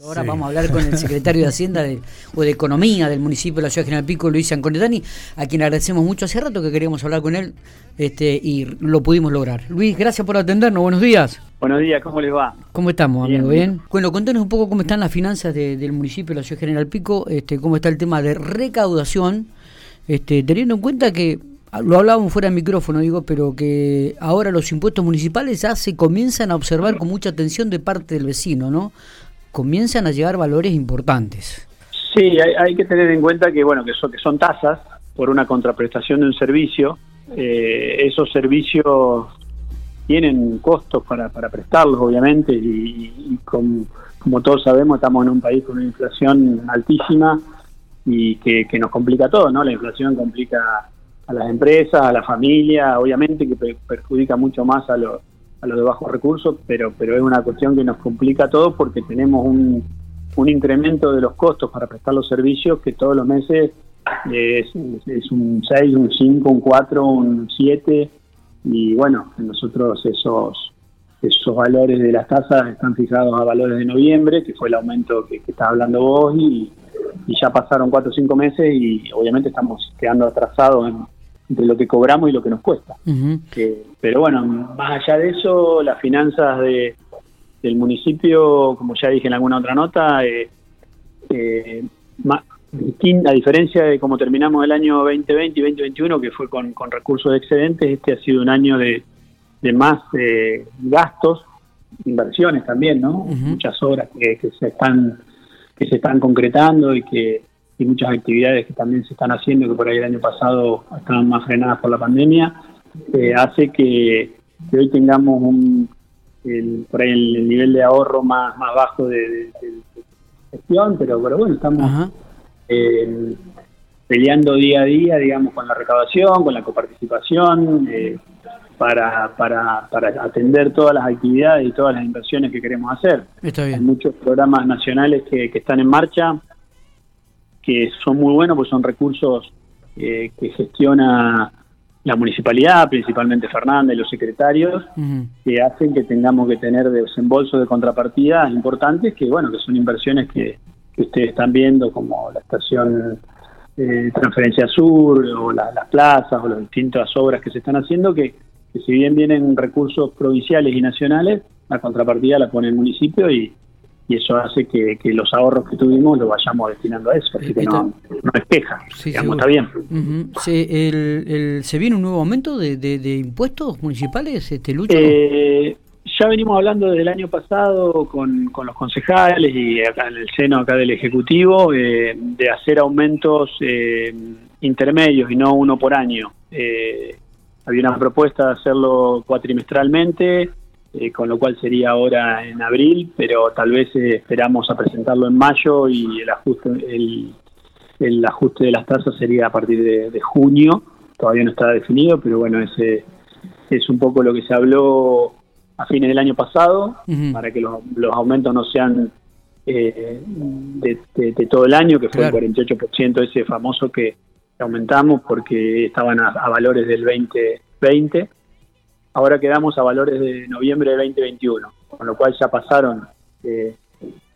Ahora vamos a hablar con el secretario de Hacienda o de Economía del municipio de la ciudad de General Pico, Luis Anconetani, a quien agradecemos mucho hace rato que queríamos hablar con él este, y lo pudimos lograr. Luis, gracias por atendernos, buenos días. Buenos días, ¿cómo les va? ¿Cómo estamos, amigo? ¿Bien? Bueno, contanos un poco cómo están las finanzas del municipio de la ciudad de General Pico, este, cómo está el tema de recaudación, este, teniendo en cuenta que lo hablábamos fuera de micrófono, digo, pero que ahora los impuestos municipales ya se comienzan a observar con mucha atención de parte del vecino, ¿no? Comienzan a llegar valores importantes. Sí, hay, que tener en cuenta que bueno que son, que son tasas por una contraprestación de un servicio. Eh, esos servicios tienen costos para, para prestarlos, obviamente, y, como todos sabemos estamos en un país con una inflación altísima y que, nos complica todo, ¿no? La inflación complica a las empresas, a la familia, obviamente que perjudica mucho más a los a los de bajos recursos, pero, pero es una cuestión que nos complica todo porque tenemos un, un incremento de los costos para prestar los servicios que todos los meses es, es un 6, un 5, un 4, un 7 y bueno, nosotros esos esos valores de las tasas están fijados a valores de noviembre, que fue el aumento que, que estás hablando vos, y, y ya pasaron 4 o 5 meses y obviamente estamos quedando atrasados en, de lo que cobramos y lo que nos cuesta. pero bueno, más allá de eso, las finanzas de, del municipio, como ya dije en alguna otra nota, eh, eh, a diferencia de cómo terminamos el año 2020 y 2021, que fue con, recursos de excedentes, este ha sido un año de, de más eh, gastos, inversiones también, ¿no? Muchas obras que, que se están que se están concretando y que y muchas actividades que también se están haciendo, que por ahí el año pasado estaban más frenadas por la pandemia, eh, hace que, hoy tengamos un, el, por ahí el, nivel de ahorro más, más bajo de, gestión, pero, pero bueno, estamos eh, peleando día a día, digamos, con la recaudación, con la coparticipación, eh, para, para, para atender todas las actividades y todas las inversiones que queremos hacer. Hay muchos programas nacionales que, que están en marcha que son muy buenos, pues son recursos eh, que gestiona la municipalidad, principalmente Fernanda y los secretarios, que hacen que tengamos que tener desembolsos de contrapartidas importantes, que bueno, que son inversiones que, ustedes están viendo, como la estación eh, Transferencia Sur, o las plazas, o las distintas obras que se están haciendo, que, que si bien vienen recursos provinciales y nacionales, la contrapartida la pone el municipio y, y eso hace que, los ahorros que tuvimos lo vayamos destinando a eso, así que no, no es queja, digamos, está bien. ¿Se, el, ¿Se viene un nuevo aumento de, de, impuestos municipales, este Lucho? Eh, ya venimos hablando desde el año pasado con, con los concejales y acá en el seno acá del Ejecutivo eh, de hacer aumentos eh, intermedios y no uno por año. había una propuesta de hacerlo cuatrimestralmente, eh, con lo cual sería ahora en abril, pero tal vez eh, esperamos a presentarlo en mayo y el ajuste, el, ajuste de las tasas sería a partir de, junio, todavía no está definido, pero bueno, ese es un poco lo que se habló a fines del año pasado, para que los, aumentos no sean eh, de, todo el año, que fue el 48% ese famoso que aumentamos porque estaban a, a valores del 2020 ahora quedamos a valores de noviembre de 2021, con lo cual ya pasaron eh,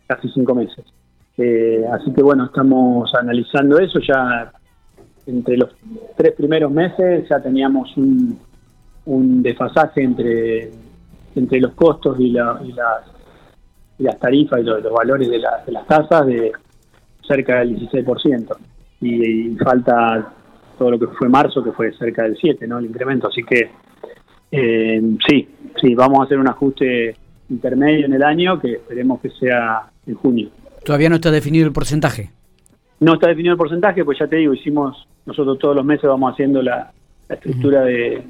casi cinco meses. Eh, así que bueno, estamos analizando eso, ya entre los tres primeros meses ya teníamos un, desfasaje entre, entre los costos y, las, las tarifas y los, valores de, las tasas de cerca del 16%. Y, y, falta todo lo que fue marzo, que fue cerca del 7%, ¿no? El incremento. Así que eh, sí, sí, vamos a hacer un ajuste intermedio en el año que esperemos que sea en junio. ¿Todavía no está definido el porcentaje? No está definido el porcentaje, pues ya te digo, hicimos, nosotros todos los meses vamos haciendo la, estructura de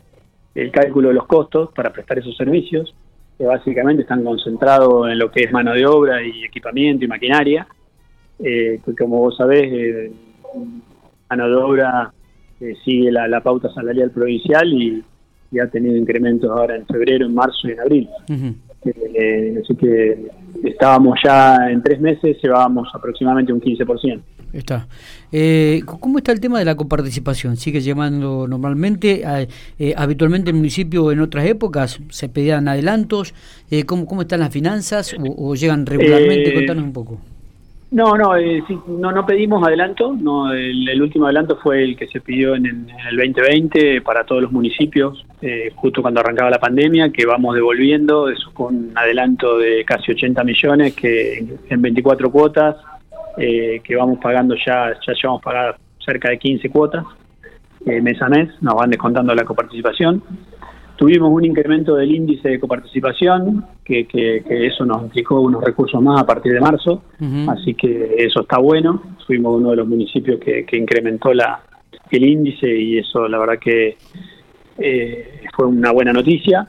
el cálculo de los costos para prestar esos servicios, que básicamente están concentrados en lo que es mano de obra y equipamiento y maquinaria. Eh, como vos sabés, eh, mano de obra eh, sigue la, la pauta salarial provincial y y ha tenido incrementos ahora en febrero, en marzo y en abril. Eh, así que estábamos ya en tres meses, llevábamos aproximadamente un 15%. Está. Eh, ¿Cómo está el tema de la coparticipación? ¿Sigue llevando normalmente? Eh, habitualmente el municipio en otras épocas se pedían adelantos. Eh, ¿cómo, ¿Cómo están las finanzas o, llegan regularmente? Contanos un poco. No, no, eh, sí, no, no pedimos adelanto. No, el, el, último adelanto fue el que se pidió en, en el 2020 para todos los municipios, eh, justo cuando arrancaba la pandemia, que vamos devolviendo. Eso fue un adelanto de casi 80 millones que en 24 cuotas, eh, que vamos pagando ya, ya llevamos pagado cerca de 15 cuotas eh, mes a mes, nos van descontando la coparticipación. Tuvimos un incremento del índice de coparticipación, que, que, que, eso nos implicó unos recursos más a partir de marzo, uh -huh. así que eso está bueno. Fuimos uno de los municipios que, que incrementó la, el índice y eso la verdad que eh, fue una buena noticia.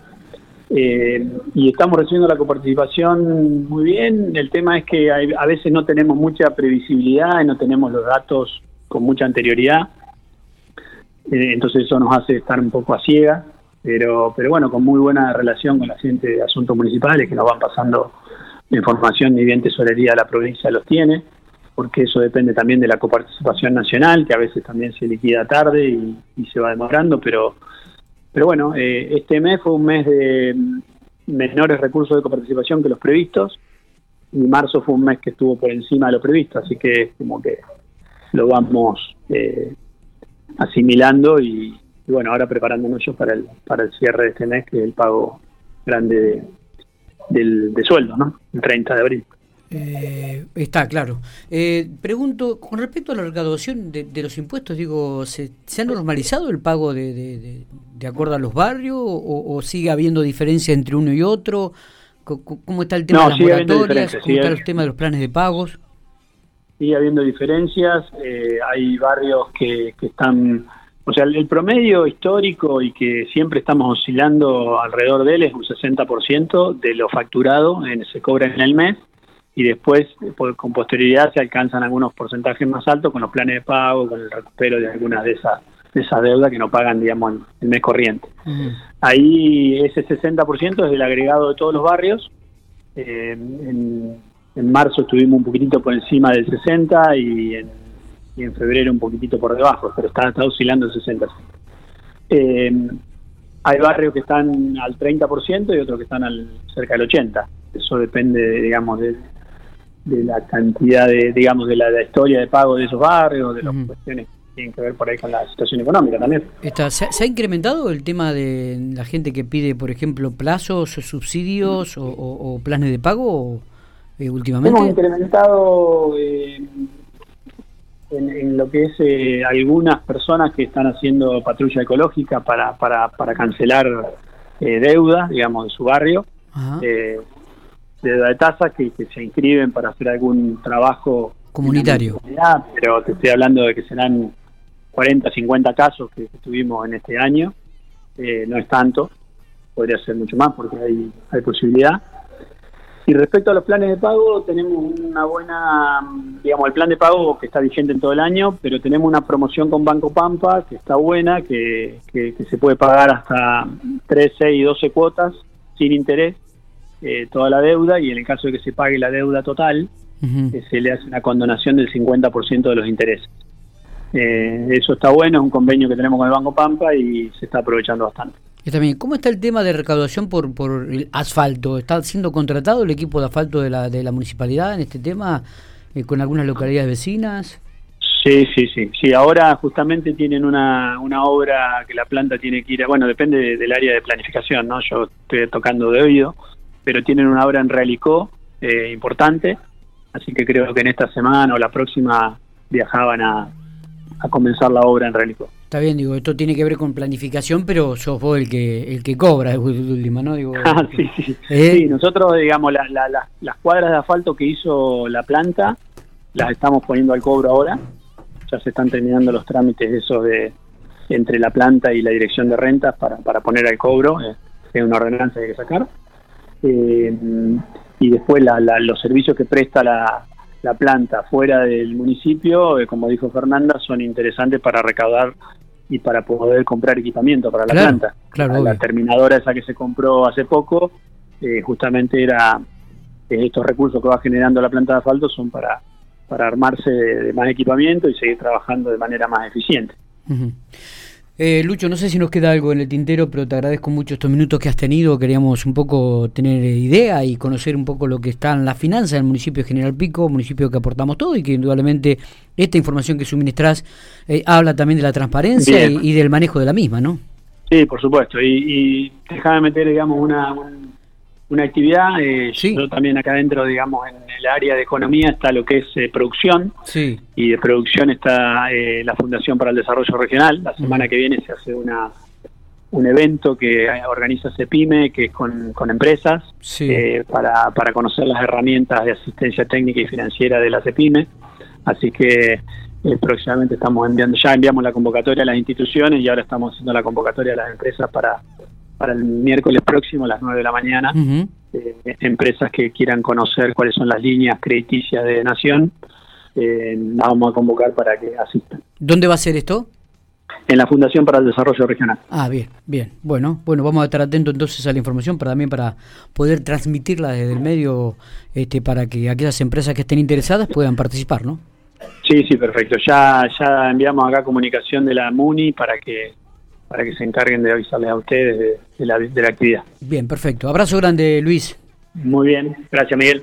Eh, y estamos recibiendo la coparticipación muy bien. El tema es que hay, a veces no tenemos mucha previsibilidad y no tenemos los datos con mucha anterioridad. Eh, entonces eso nos hace estar un poco a ciegas pero pero bueno, con muy buena relación con la gente de asuntos municipales que nos van pasando información, ni bien tesorería de la provincia los tiene, porque eso depende también de la coparticipación nacional, que a veces también se liquida tarde y, y se va demorando, pero pero bueno, eh, este mes fue un mes de menores recursos de coparticipación que los previstos, y marzo fue un mes que estuvo por encima de lo previsto, así que como que lo vamos eh, asimilando y, y bueno, ahora preparándonos yo para el, para el cierre de este mes, que es el pago grande de, del, de sueldo, ¿no? El 30 de abril. Eh, está claro. Eh, pregunto, con respecto a la recaudación de, de los impuestos, digo, ¿se, ¿se, ha normalizado el pago de, de, de acuerdo a los barrios o, o, sigue habiendo diferencia entre uno y otro? ¿Cómo está el tema no, de las moratorias? ¿Cómo está el tema de los planes de pagos? Sigue habiendo diferencias. Eh, hay barrios que, que están o sea, el, promedio histórico y que siempre estamos oscilando alrededor de él es un 60% de lo facturado en, se cobra en el mes y después con posterioridad se alcanzan algunos porcentajes más altos con los planes de pago, con el recupero de algunas de esas de esas deudas que no pagan, digamos, en el mes corriente. Uh -huh. Ahí ese 60% es el agregado de todos los barrios. Eh, en, en marzo estuvimos un poquitito por encima del 60 y en y en febrero un poquitito por debajo, pero está, está oscilando el 60. Eh, hay barrios que están al 30% y otros que están al cerca del 80%. Eso depende, digamos, de, de la cantidad de, digamos, de la, de la, historia de pago de esos barrios, de las cuestiones que tienen que ver por ahí con la situación económica también. Está, ¿se, ¿se, ha incrementado el tema de la gente que pide, por ejemplo, plazos, subsidios o, o, planes de pago eh, últimamente? Hemos incrementado... Eh, en, en, lo que es eh, algunas personas que están haciendo patrulla ecológica para, para, para cancelar eh, deuda, digamos, de su barrio, eh, deuda de tasa que, que, se inscriben para hacer algún trabajo comunitario. Pero te estoy hablando de que serán 40, 50 casos que, que tuvimos en este año, eh, no es tanto, podría ser mucho más porque hay, hay posibilidad. Y respecto a los planes de pago, tenemos una buena, digamos, el plan de pago que está vigente en todo el año, pero tenemos una promoción con Banco Pampa que está buena, que, que, que se puede pagar hasta 3, 6 y 12 cuotas sin interés, eh, toda la deuda, y en el caso de que se pague la deuda total, uh -huh. eh, se le hace una condonación del 50% de los intereses. Eh, eso está bueno, es un convenio que tenemos con el Banco Pampa y se está aprovechando bastante. Y también, ¿cómo está el tema de recaudación por, por el asfalto? ¿Está siendo contratado el equipo de asfalto de la, de la municipalidad en este tema eh, con algunas localidades vecinas? Sí, sí, sí. Sí, ahora justamente tienen una, una obra que la planta tiene que ir a, bueno, depende de, del área de planificación, ¿no? Yo estoy tocando de oído, pero tienen una obra en Realicó eh, importante, así que creo que en esta semana o la próxima viajaban a, a comenzar la obra en Realicó. Está bien, digo, esto tiene que ver con planificación, pero sos vos el que el que cobra, última, ¿no? Digo, ah, sí, sí. ¿Eh? sí, nosotros, digamos, la, la, la, las cuadras de asfalto que hizo la planta, las estamos poniendo al cobro ahora. Ya se están terminando los trámites esos de entre la planta y la dirección de rentas para, para poner al cobro. Es una ordenanza que hay que sacar. Eh, y después la, la, los servicios que presta la, la planta fuera del municipio, eh, como dijo Fernanda, son interesantes para recaudar y para poder comprar equipamiento para la claro, planta. Claro, la, terminadora esa que se compró hace poco, eh, justamente era eh, estos recursos que va generando la planta de asfalto son para para armarse de, más equipamiento y seguir trabajando de manera más eficiente. Eh, Lucho, no sé si nos queda algo en el tintero, pero te agradezco mucho estos minutos que has tenido. Queríamos un poco tener idea y conocer un poco lo que está en la finanza del municipio de General Pico, municipio que aportamos todo y que indudablemente esta información que suministras eh, habla también de la transparencia y, del manejo de la misma, ¿no? Sí, por supuesto. Y, y déjame meter, digamos, una, una actividad. Eh, Yo también acá adentro, digamos, en el área de economía está lo que es eh, producción. Sí. Y de producción está eh, la Fundación para el Desarrollo Regional. La semana que viene se hace una un evento que organiza CEPIME, que es con, con empresas, eh, para, para conocer las herramientas de asistencia técnica y financiera de la CEPIME. Así que próximamente estamos enviando, ya enviamos la convocatoria a las instituciones y ahora estamos haciendo la convocatoria a las empresas para para el miércoles próximo a las 9 de la mañana. Eh, empresas que quieran conocer cuáles son las líneas crediticias de Nación, eh, vamos a convocar para que asistan. ¿Dónde va a ser esto? En la Fundación para el Desarrollo Regional. Ah, bien, bien. Bueno, bueno, vamos a estar atentos entonces a la información para también para poder transmitirla desde el medio este, para que aquellas empresas que estén interesadas puedan participar, ¿no? Sí, sí, perfecto. Ya, ya enviamos acá comunicación de la MUNI para que para que se encarguen de avisarles a ustedes de, la, de la actividad. Bien, perfecto. Abrazo grande, Luis. Muy bien, gracias Miguel.